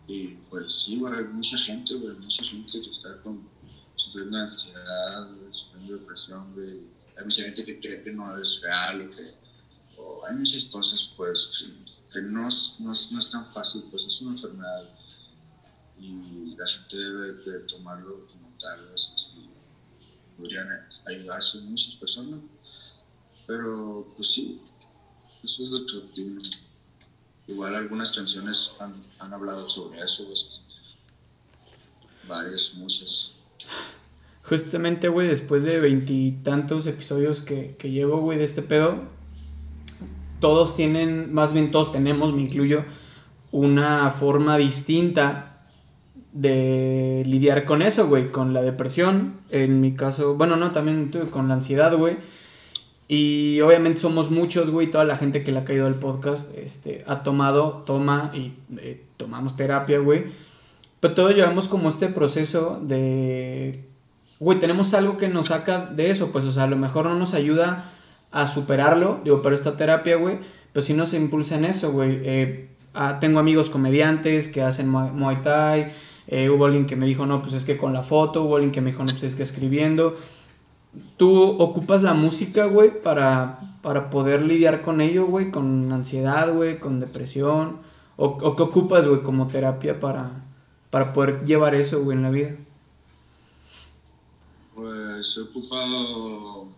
Y pues sí, güey, hay mucha gente, mucha gente que está con, sufriendo ansiedad, sufriendo depresión. Hay mucha gente que cree que no es real o que hay muchas cosas, pues, que, no, no, no, es tan fácil, pues es una enfermedad y la gente debe de tomarlo como tal, podrían ayudarse muchas personas. Pero pues sí, eso es lo que Igual algunas canciones han, han hablado sobre eso, varias, muchas. Justamente, güey, después de veintitantos episodios que, que llevo, güey, de este pedo, todos tienen, más bien todos tenemos, me incluyo, una forma distinta de lidiar con eso, güey, con la depresión, en mi caso, bueno, no, también con la ansiedad, güey. Y obviamente somos muchos, güey, toda la gente que le ha caído al podcast, este, ha tomado, toma y eh, tomamos terapia, güey. Pero todos llevamos como este proceso de güey, tenemos algo que nos saca de eso, pues, o sea, a lo mejor no nos ayuda a superarlo, digo, pero esta terapia, güey, pues sí nos impulsa en eso, güey. Eh, ah, tengo amigos comediantes que hacen Muay Thai, eh, hubo alguien que me dijo, no, pues es que con la foto, hubo alguien que me dijo, no, pues es que escribiendo. ¿Tú ocupas la música, güey, para, para poder lidiar con ello, güey, con ansiedad, güey, con depresión? ¿O, o qué ocupas, güey, como terapia para, para poder llevar eso, güey, en la vida? Pues he ocupado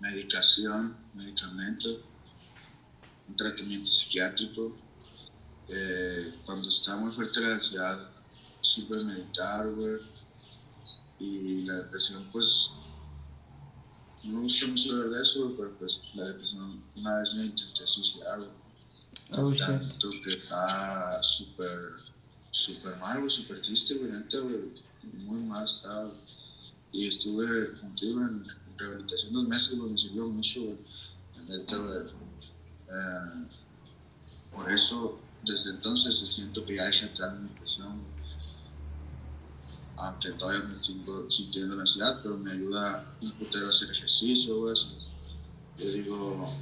medicación, medicamento, un tratamiento psiquiátrico. Eh, cuando está muy fuerte la ansiedad, sirve meditar, güey. Y la depresión, pues, me gusta mucho hablar de eso, pero pues la depresión, una vez me intenté suicidar, Oh, Tanto que está súper, súper mal, güey, súper triste, güey, muy mal estado. Y estuve contigo en rehabilitación dos meses, me sirvió mucho, eh, por eso, desde entonces siento que ya dejé en mi depresión, aunque todavía me sigo sintiendo la ansiedad, pero me ayuda a hacer ejercicio, yo digo,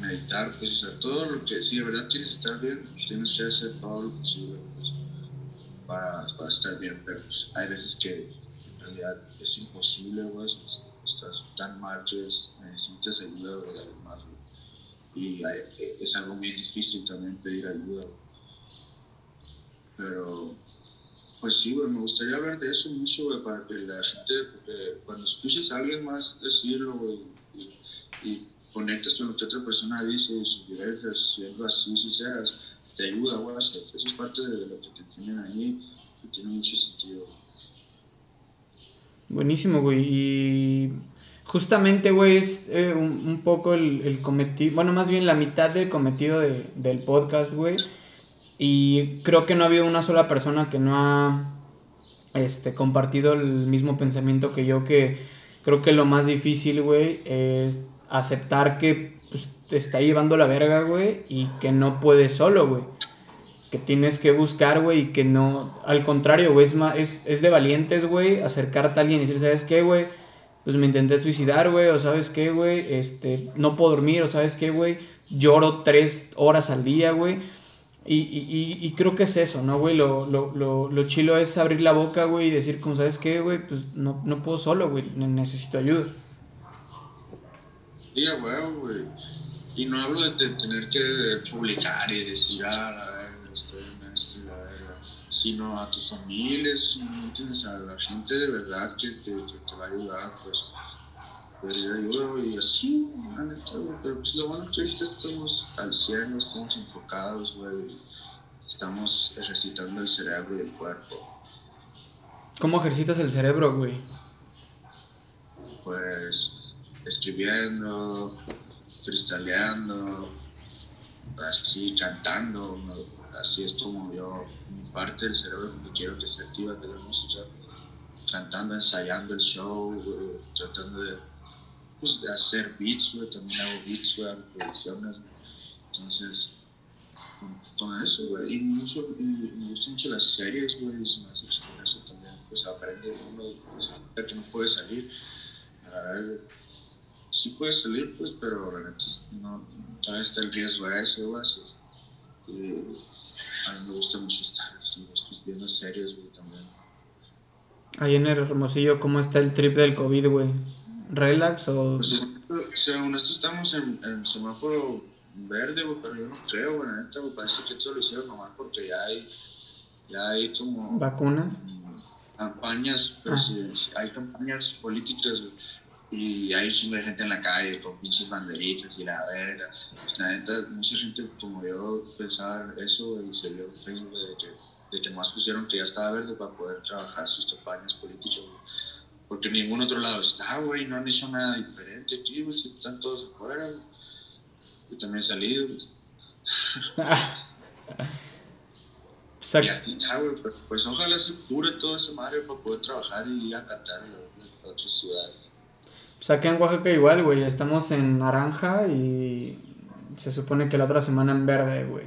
meditar, pues, o sea, todo lo que, si de verdad quieres estar bien, tienes que hacer todo lo posible pues, para, para, estar bien, pero pues, hay veces que es imposible. Estás tan mal que necesitas ayuda de alguien más, Y es algo muy difícil también pedir ayuda, Pero, pues sí, güey, me gustaría hablar de eso mucho, güey, para que la gente, cuando escuches a alguien más decirlo, güey, y, conectas con lo que otra persona dice, y sus vivencias, siendo así sinceras, te ayuda, güey. Eso es parte de lo que te enseñan ahí, que tiene mucho sentido. Buenísimo, güey. Y justamente, güey, es eh, un, poco el, cometido, bueno, más bien la mitad del cometido del podcast, güey. Y creo que no ha habido una sola persona que no ha este, compartido el mismo pensamiento que yo, que creo que lo más difícil, güey, es aceptar que pues, te está llevando la verga, güey, y que no puedes solo, güey que tienes que buscar, güey, y que no, al contrario, güey, es, es, de valientes, güey, acercarte a alguien y decir, ¿sabes qué, güey? Pues me intenté suicidar, güey, o ¿sabes qué, güey? Este, no puedo dormir, o ¿sabes qué, güey? Lloro tres horas al día, güey. Y, y, y, creo que es eso, ¿no, güey? Lo, lo, lo, lo chilo es abrir la boca, güey, y decir, como, ¿sabes qué, güey? Pues no, no puedo solo, güey, necesito ayuda. Sí, güey, güey. Y no hablo de, tener que publicar y decir, ah, sino a tus familias, tienes a la gente de verdad que te, te va a ayudar, pues pedir ayuda y así, pero pues lo bueno que ahorita estamos al cielo, estamos enfocados, güey, estamos ejercitando el cerebro y el cuerpo. ¿Cómo ejercitas el cerebro, güey? Pues escribiendo, freestyleando, así cantando, así es como yo parte del cerebro que quiero que se activa de la música, cantando, ensayando el show, tratando de, pues, de hacer beats, también hago beats, güey, producciones, entonces, con, eso, güey, y, mucho, me gustan mucho las series, güey, es más eso también, pues aprende uno, pues, que no puede salir, a ver, sí puede salir, pues, pero realmente no, todavía está el riesgo a eso, güey, a mí me gusta mucho estar viendo series, güey, también. Ahí en el Hermosillo, ¿cómo está el trip del COVID, güey? ¿Relax o...? Pues, según esto estamos en, en semáforo verde, güey, pero yo no creo, güey, neta, me parece que esto lo hicieron nomás porque ya hay, ya hay como... ¿Vacunas? Campañas, pero ah. hay campañas políticas, güey y hay gente en la calle con pinches banderitas y la verga. Pues la neta, mucha gente como yo pensaba eso y se vio en Facebook de que, de que más pusieron que ya estaba verde para poder trabajar sus campañas políticas. Porque en ningún otro lado está, güey, no han hecho nada diferente aquí, güey, están todos afuera, güey. Yo también he salido, güey. y así está, güey, pues ojalá se cure todo ese madre para poder trabajar y ir a cantar en otras ciudades. Pues acá en Oaxaca igual, güey, estamos en naranja y se supone que la otra semana en verde, güey.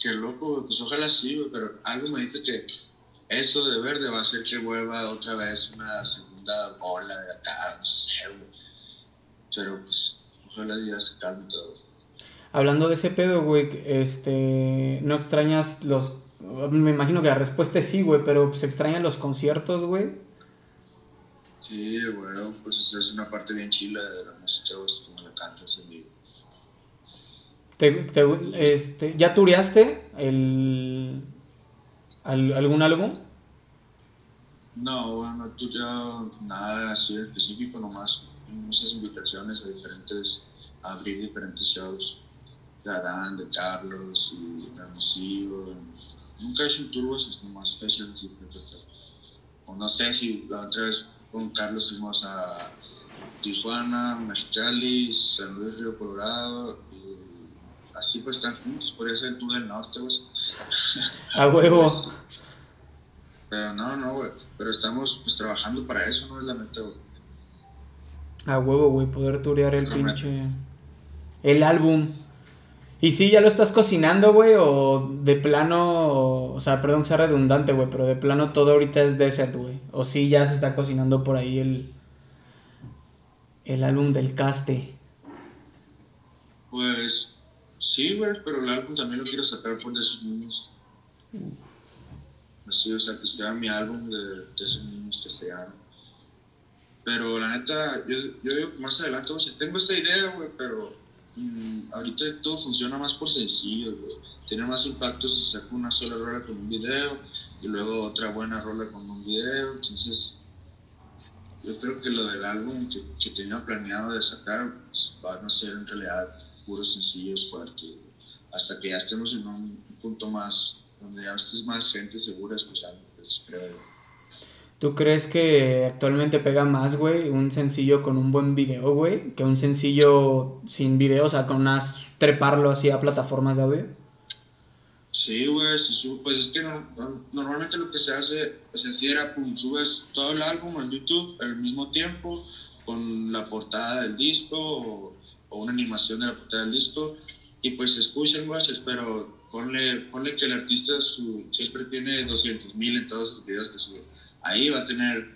Qué loco, pues ojalá sí, güey, pero algo me dice que eso de verde va a hacer que vuelva otra vez una segunda ola de acá, no sé. Pero pues, ojalá ya se calme todo. Hablando de ese pedo, güey, este, ¿no extrañas los... Me imagino que la respuesta es sí, güey, pero ¿se extrañan los conciertos, güey? Sí, güey, pues es una parte bien chila de la música, güey, cuando la cantas en vivo. ¿Te, te, este, ¿Ya tureaste el, algún álbum? No, bueno, no he tureado nada así específico, nomás muchas invitaciones a diferentes, a abrir diferentes shows de Adán, de Carlos y de Musivo. Nunca he hecho un tour, es nomás fechas así, o no sé si la otra vez con Carlos fuimos a Tijuana, Mexicali, San Luis Río Colorado así pues están juntos, por eso el tour del norte, güey. A huevo. Pero no, no, güey. Pero estamos pues trabajando para eso, no es la meta, güey. A huevo, güey, poder turear el pinche. El álbum. ¿Y si ya lo estás cocinando, güey? ¿O de plano, o sea, perdón que sea redundante, güey, pero de plano todo ahorita es desert, güey? ¿O si ya se está cocinando por ahí el, el álbum del caste? Pues Güey, pero el álbum también lo quiero sacar por de esos niños. Así, o sea, que sea mi álbum de, de esos niños llaman. Pero la neta, yo, yo más adelante, o sea, tengo esta idea, güey, pero mm, ahorita todo funciona más por sencillo, güey. Tiene más impacto si saco una sola rola con un video y luego otra buena rola con un video. Entonces, yo creo que lo del álbum que, que tenía planeado de sacar pues, va a ser en realidad puros sencillos fuertes, hasta que ya estemos en un punto más, donde ya estés más gente segura escuchando, pues creo ¿Tú crees que actualmente pega más, güey, un sencillo con un buen video, güey, que un sencillo sin video, o sea, con unas treparlo así a plataformas de audio? Sí, güey, pues es que normalmente lo que se hace, pues era, pum, subes todo el álbum en YouTube al mismo tiempo, con la portada del disco, o o una animación de la portada del disco y pues se escuchan guaches, pero ponle, ponle que el artista su, siempre tiene 200 mil en todos sus videos que sube. Ahí va a tener,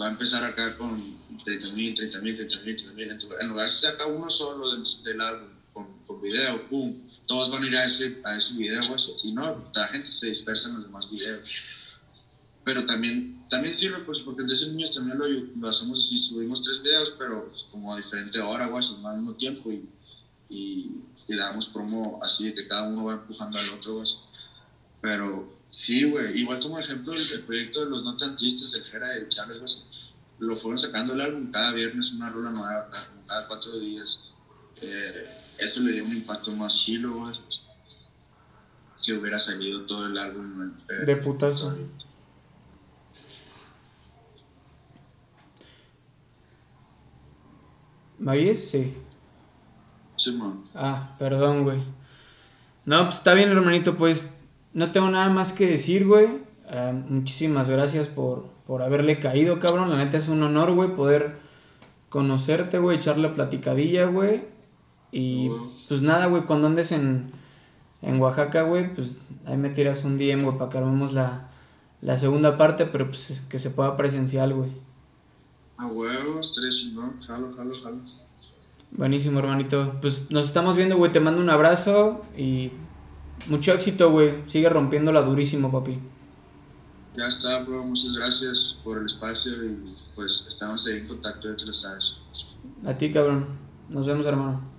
va a empezar acá con 30 mil, 30 mil, 30 mil, 30 mil. En lugar de sacar uno solo del, del álbum con, con, video, pum, todos van a ir a ese, a ese video, guaches. Si no, la gente se dispersa en los demás videos pero también, también sirve, pues, porque desde niños también lo, lo, hacemos así, subimos tres videos, pero pues, como a diferente hora, güey, al mismo tiempo, y, y, le damos promo así de que cada uno va empujando al otro, güey. Pero sí, güey, igual como ejemplo, el, proyecto de los No Tan Tristes, el Jera de Charles, güey, lo fueron sacando el álbum cada viernes, una rola nueva, cada cuatro días. Eh, eso le dio un impacto más chilo, güey. Si hubiera salido todo el álbum. Eh, de putazo. ¿Me Sí. Sí, man. Ah, perdón, güey. No, pues está bien, hermanito, pues no tengo nada más que decir, güey. Ah, muchísimas gracias por, por haberle caído, cabrón. La neta es un honor, güey, poder conocerte, güey, echarle platicadilla, güey. Y pues nada, güey, cuando andes en, en Oaxaca, güey, pues ahí me tiras un DM, güey, para que armemos la, la segunda parte, pero pues que se pueda presencial, güey. A huevos, tres ¿no? Jalo, jalo, jalo. Buenísimo, hermanito. Pues nos estamos viendo, güey. Te mando un abrazo y mucho éxito, güey. Sigue rompiéndola durísimo, papi. Ya está, bro. Muchas gracias por el espacio y pues estamos ahí en contacto, de sabes. A ti, cabrón. Nos vemos, hermano.